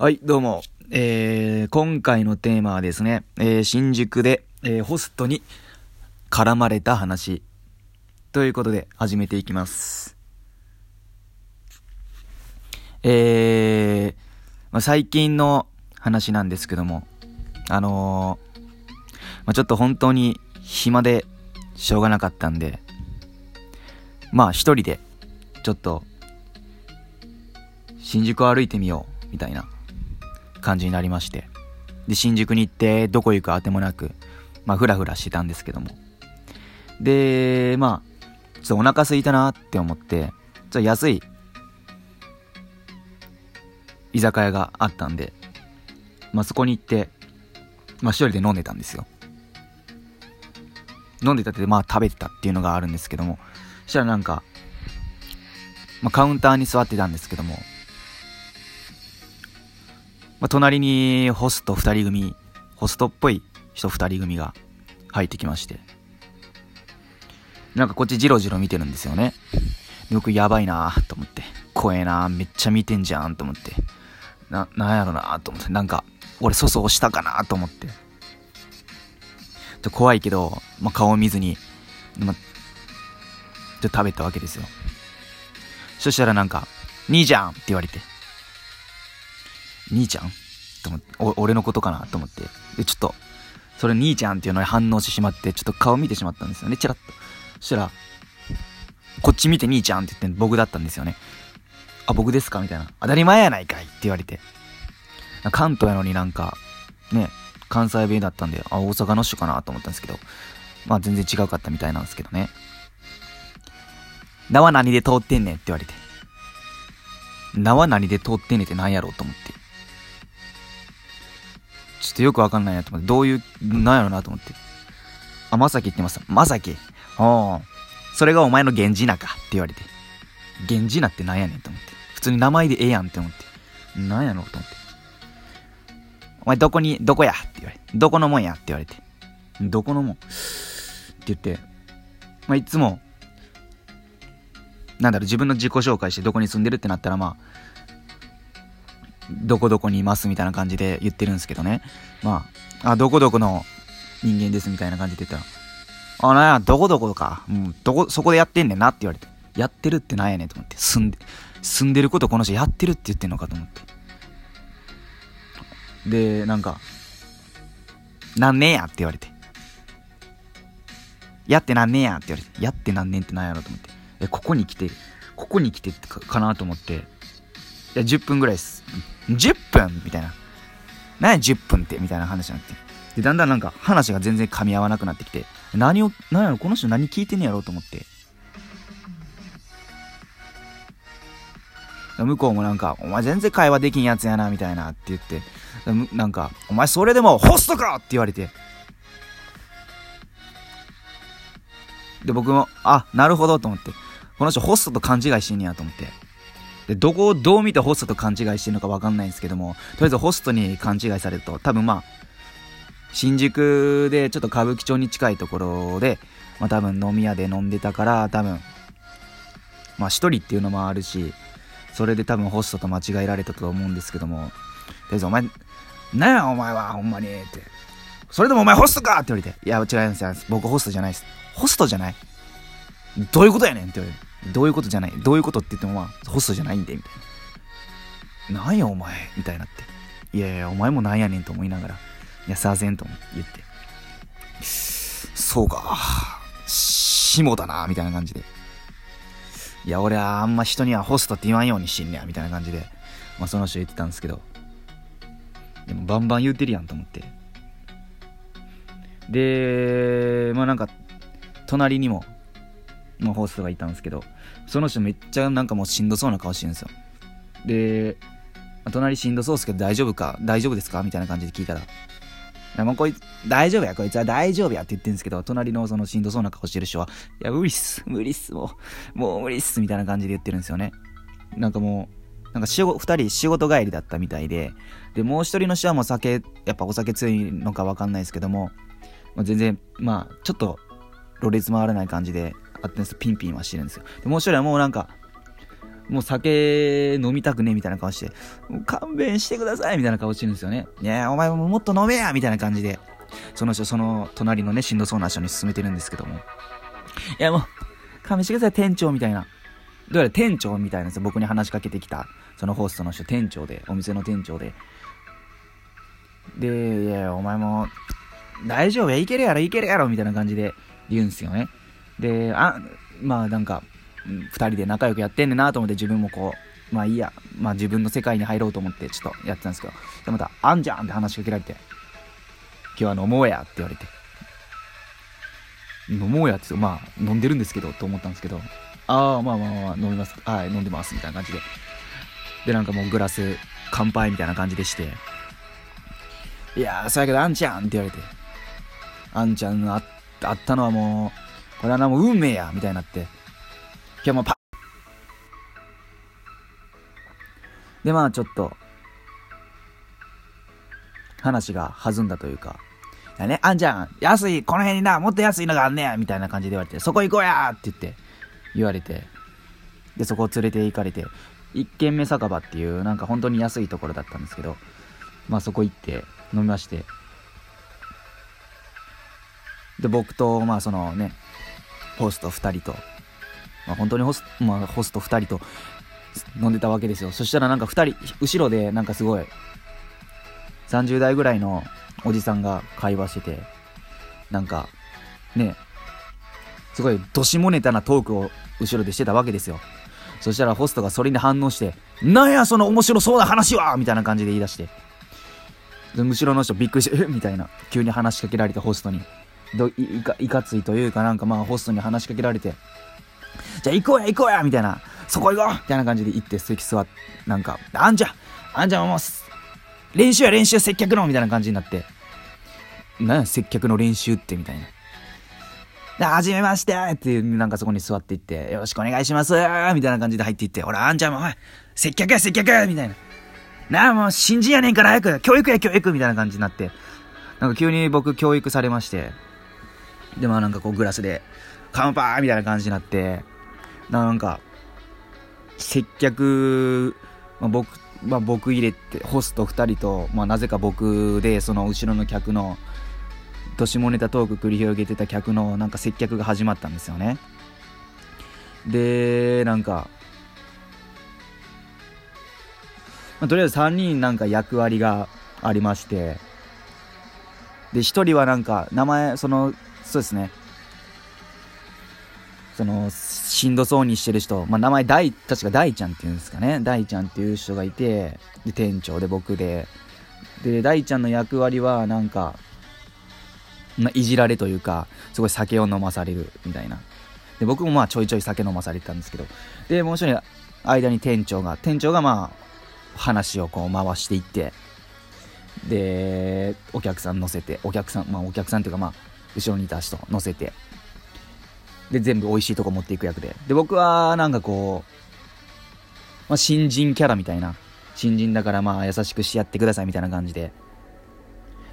はい、どうも。えー、今回のテーマはですね、えー、新宿で、えー、ホストに絡まれた話。ということで、始めていきます。えー、まあ、最近の話なんですけども、あのー、まあ、ちょっと本当に暇でしょうがなかったんで、まあ一人で、ちょっと、新宿を歩いてみよう、みたいな感じになりまして。で、新宿に行って、どこ行くあてもなく、まあ、ふらふらしてたんですけども。で、まあ、ちょっとお腹空いたなって思って、ちょっと安い居酒屋があったんで、まあ、そこに行って、まあ、一人で飲んでたんですよ。飲んでたって、まあ、食べてたっていうのがあるんですけども、そしたらなんか、まあ、カウンターに座ってたんですけども、まあ、隣にホスト二人組、ホストっぽい人二人組が入ってきまして、なんかこっちジロジロ見てるんですよね。僕やばいなと思って、怖えなめっちゃ見てんじゃんと思って、な、なんやろなと思って、なんか、俺粗相したかなと思って。ちょ怖いけど、まあ、顔見ずに、まあ、ちょ食べたわけですよ。そしたらなんか、兄ちゃんって言われて、兄ちゃん？と思って、俺のことかな？と思って。で、ちょっと、それ兄ちゃんっていうのに反応してしまって、ちょっと顔見てしまったんですよね、チラッと。そしたら、こっち見て兄ちゃんって言って僕だったんですよね。あ、僕ですか？みたいな。当たり前やないかいって言われて。関東やのになんか、ね、関西弁だったんで、あ、大阪の人かな？と思ったんですけど、まあ全然違うかったみたいなんですけどね。名は何で通ってんねんって言われて。名は何で通ってんねんって何やろうと思って。ちょっとよくわかんないなと思って、どういう、なんやろなと思って。あ、まさきって言います。まさき。おー。それがお前の源氏名かって言われて。源氏名ってなんやねんと思って。普通に名前でええやんって思って。なんやろうと思って。お前どこに、どこやって言われて。どこのもんやって言われて。どこのもんって言って。まあ、いつも、なんだろう、自分の自己紹介してどこに住んでるってなったらまあ、どこどこにいますみたいな感じで言ってるんですけどね。まあ、あ、どこどこの人間ですみたいな感じで言ったら、あ、なんや、どこどこか。うん、どこ、そこでやってんねんなって言われて。やってるってなんやねんと思って。住んで、住んでることこの人やってるって言ってんのかと思って。で、なんか、何年やって言われて。やって何年やって言われて。やって何年ってなんやろと思って。え、ここに来て、ここに来てかかなと思って。いや、10分ぐらいです。10分みたいな。何や10分って？みたいな話になって。で、だんだんなんか話が全然噛み合わなくなってきて、何を、何やろ、この人何聞いてんねやろうと思って。向こうもなんか、お前全然会話できんやつやな、みたいなって言って、なんか、お前それでもホストかって言われて。で、僕も、あ、なるほどと思って。この人ホストと勘違いしんねやと思って。で、どこをどう見てホストと勘違いしてるのかわかんないんですけども、とりあえずホストに勘違いされると、多分まあ、新宿でちょっと歌舞伎町に近いところで、まあ多分飲み屋で飲んでたから、多分、まあ一人っていうのもあるし、それで多分ホストと間違えられたと思うんですけども、とりあえずお前、なやお前は、ほんまに、って。それでもお前ホストかって言われて、いや、違います。僕ホストじゃないです。ホストじゃないどういうことやねんって言われて、どういうことじゃないどういうことって言ってもまあ、ホストじゃないんで、みたいな。なんやお前みたいになって。いやいや、お前もなんやねんと思いながら、いや、さあせんと言って。そうか、下だな、みたいな感じで。いや、俺はあんま人にはホストって言わんようにしんねや、みたいな感じで、まあその人言ってたんですけど、でもバンバン言うてるやんと思って。で、まあなんか、隣にも、まあホストがいたんですけど、その人めっちゃなんかもうしんどそうな顔してるんですよ。で、隣しんどそうっすけど大丈夫か大丈夫ですかみたいな感じで聞いたら、いやもうこいつ、大丈夫や、こいつは大丈夫やって言ってるんですけど、隣のそのしんどそうな顔してる人は、いや、無理っす、無理っす、もう、もう無理っす、みたいな感じで言ってるんですよね。なんかもう、なんか仕事、二人仕事帰りだったみたいで、で、もう一人の人はもう酒、やっぱお酒強いのかわかんないですけども、まあ、全然、まあ、ちょっと、ろれつ回らない感じで、あってんですピンピンはしてるんですよ。で、もう一人はもうなんか、もう酒飲みたくねみたいな顔して、勘弁してくださいみたいな顔してるんですよね。いやお前ももっと飲めやみたいな感じで、その人、その隣のね、しんどそうな人に勧めてるんですけども。いやもう、勘弁してください、店長みたいな。どうやら店長みたいなんですよ。僕に話しかけてきた、そのホストの人、店長で、お店の店長で。で、いや、お前も、大丈夫や、いけるやろ、いけるやろ、みたいな感じで言うんですよね。で、あ、まあなんか、二人で仲良くやってんねんなと思って自分もこう、まあいいや、まあ自分の世界に入ろうと思ってちょっとやってたんですけど、でまた、あんじゃんって話しかけられて、今日は飲もうやって言われて、飲もうやってまあ飲んでるんですけどと思ったんですけど、ああ、まあまあまあ飲みます、はい、飲んでますみたいな感じで、でなんかもうグラス乾杯みたいな感じでして、いやー、そやけどあんちゃんって言われて、あんちゃんああったのはもう、これはもう運命やみたいになって、今日もパで、まあちょっと、話が弾んだというか、ね、あんちゃん、安い、この辺にな、もっと安いのがあんねや、みたいな感じで言われて、そこ行こうやって言って、言われて、で、そこを連れて行かれて、一軒目酒場っていう、なんか本当に安いところだったんですけど、まあそこ行って飲みまして、で、僕と、まあそのね、ホスト2人と、まあ、本当にホス,、まあ、ホスト2人と飲んでたわけですよ。そしたらなんか2人、後ろでなんかすごい、30代ぐらいのおじさんが会話してて、なんか、ね、すごいどしもネタなトークを後ろでしてたわけですよ。そしたらホストがそれに反応して、なんやその面白そうな話はみたいな感じで言い出して。後ろの人びっくりして、みたいな。急に話しかけられてホストに。どいかいかついというかなんかまあホストに話しかけられて、じゃあ行こうや行こうやみたいな、そこ行こうみたいな感じで行って席座って、なんか、あんちゃんあんちゃんもう、練習や練習接客のみたいな感じになって、なんや接客の練習ってみたいな。で、はじめましてっていう、なんかそこに座っていって、よろしくお願いしますみたいな感じで入っていって、ほら、あんちゃんも、おい、接客や接客みたいな。なあ、もう新人やねんから早く、教育や教育みたいな感じになって、なんか急に僕教育されまして、で、まあなんかこうグラスで、乾杯みたいな感じになって、なんか、接客、まあ、僕、まあ、僕入れて、ホスト2人と、まあ、なぜか僕で、その後ろの客の、と下ネタトーク繰り広げてた客の、なんか接客が始まったんですよね。で、なんか、まあ、とりあえず3人なんか役割がありまして、で、1人はなんか、名前、その、そうですね、その、しんどそうにしてる人、まあ、名前大、確か大ちゃんっていうんですかね。大ちゃんっていう人がいて、で、店長で僕で、で、大ちゃんの役割は、なんか、まあ、いじられというか、すごい酒を飲まされるみたいな。で、僕もまあちょいちょい酒飲まされてたんですけど、で、もう一人、間に店長が、店長がまあ、話をこう回していって、で、お客さん乗せて、お客さん、まあお客さんっていうかまあ、後ろにいた人乗せて、で、全部美味しいとこ持っていく役で。で、僕は、なんかこう、まあ、新人キャラみたいな。新人だからまあ、優しくしてやってくださいみたいな感じで。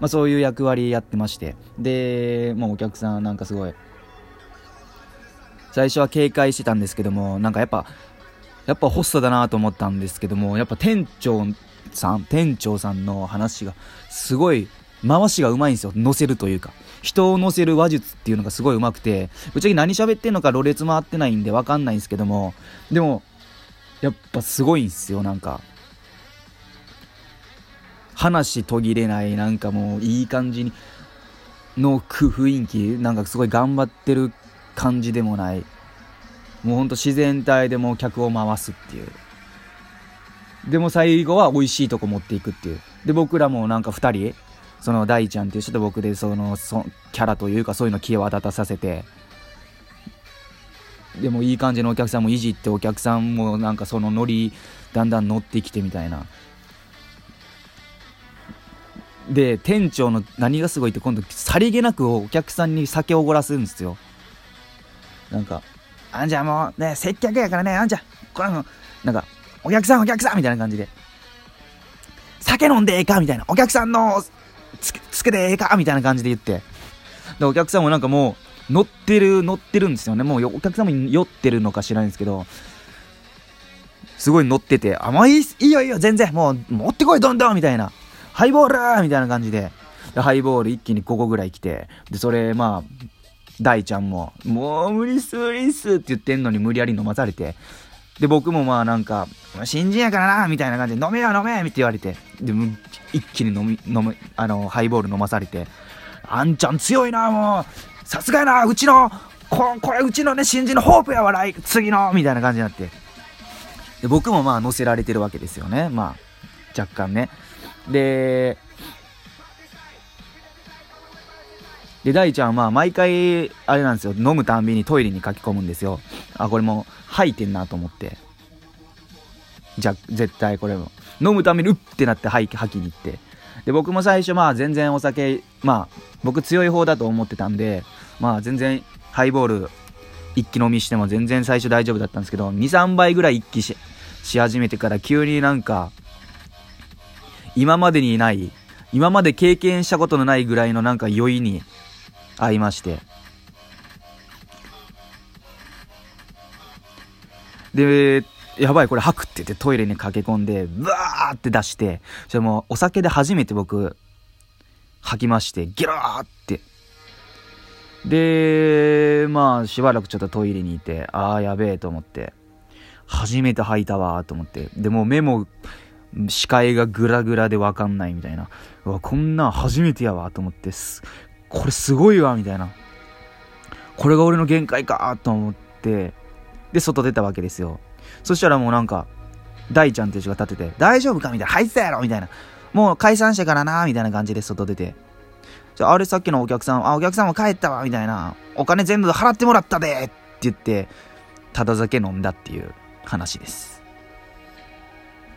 まあ、そういう役割やってまして。で、もうお客さんなんかすごい、最初は警戒してたんですけども、なんかやっぱ、やっぱホストだなと思ったんですけども、やっぱ店長さん、店長さんの話が、すごい、回しがうまいんですよ。乗せるというか。人を乗せる話術っていうのがすごい上手くて、ぶっちゃけ何喋ってんのかろれつ回ってないんでわかんないんですけども、でも、やっぱすごいんすよ、なんか。話途切れない、なんかもういい感じに、の雰囲気、なんかすごい頑張ってる感じでもない。もうほんと自然体でもう客を回すっていう。でも最後は美味しいとこ持っていくっていう。で、僕らもなんか二人、その大ちゃんっていう人と僕でそのそキャラというかそういうの気を立たさせて。でもいい感じのお客さんもいじってお客さんもなんかそのノリだんだん乗ってきてみたいな。で店長の何がすごいって今度さりげなくお客さんに酒をおごらすんですよ。なんかあんじゃもうね接客やからねあんじゃこれもなんかお客さんお客さんみたいな感じで酒飲んでええかみたいなお客さんのつけ、つけてええかみたいな感じで言って。で、お客さんもなんかもう、乗ってる、乗ってるんですよね。もうお客さんも酔ってるのか知らないんですけど、すごい乗ってて、あ、もういい、いいよいいよ、全然、もう、持ってこい、どんどんみたいな。ハイボールみたいな感じで。で、ハイボール一気に5個ぐらい来て、で、それ、まあ、大ちゃんも、もう無理っす、無理っすって言ってんのに無理やり飲まされて、で、僕もまあなんか、新人やからな、みたいな感じで、飲めよ飲めって言われて、で、一気に飲み、飲む、あの、ハイボール飲まされて、あんちゃん強いな、もう、さすがやな、うちの、ここれうちのね、新人のホープやわ、来、次の、みたいな感じになって。で、僕もまあ乗せられてるわけですよね。まあ、若干ね。で、で、大ちゃんは毎回、あれなんですよ、飲むたんびにトイレに書き込むんですよ。あ、これも吐いてんなと思って。じゃ、絶対これも。飲むためにうってなって吐き吐きに行って。で、僕も最初まあ全然お酒、まあ僕強い方だと思ってたんで、まあ全然ハイボール一気飲みしても全然最初大丈夫だったんですけど、2、3倍ぐらい一気しし始めてから急になんか、今までにない、今まで経験したことのないぐらいのなんか酔いに会いまして。で、やばい、これ吐くって言ってトイレに駆け込んで、ブワーって出して、じゃもお酒で初めて僕、吐きまして、ギラーって。で、まあ、しばらくちょっとトイレにいて、ああ、やべえと思って、初めて吐いたわと思って、でも目も、視界がグラグラでわかんないみたいな。うわ、こんなん初めてやわと思ってす、これすごいわみたいな。これが俺の限界かと思って、で、外出たわけですよ。そしたらもうなんか、大ちゃんっていう人が立ってて、大丈夫かみたいな、入ってたやろみたいな。もう解散してからなみたいな感じで外出て。じゃあ、あれさっきのお客さん、あ、お客さんも帰ったわみたいな。お金全部払ってもらったでって言って、ただ酒飲んだっていう話です。